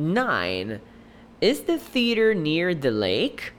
Nine. Is the theater near the lake?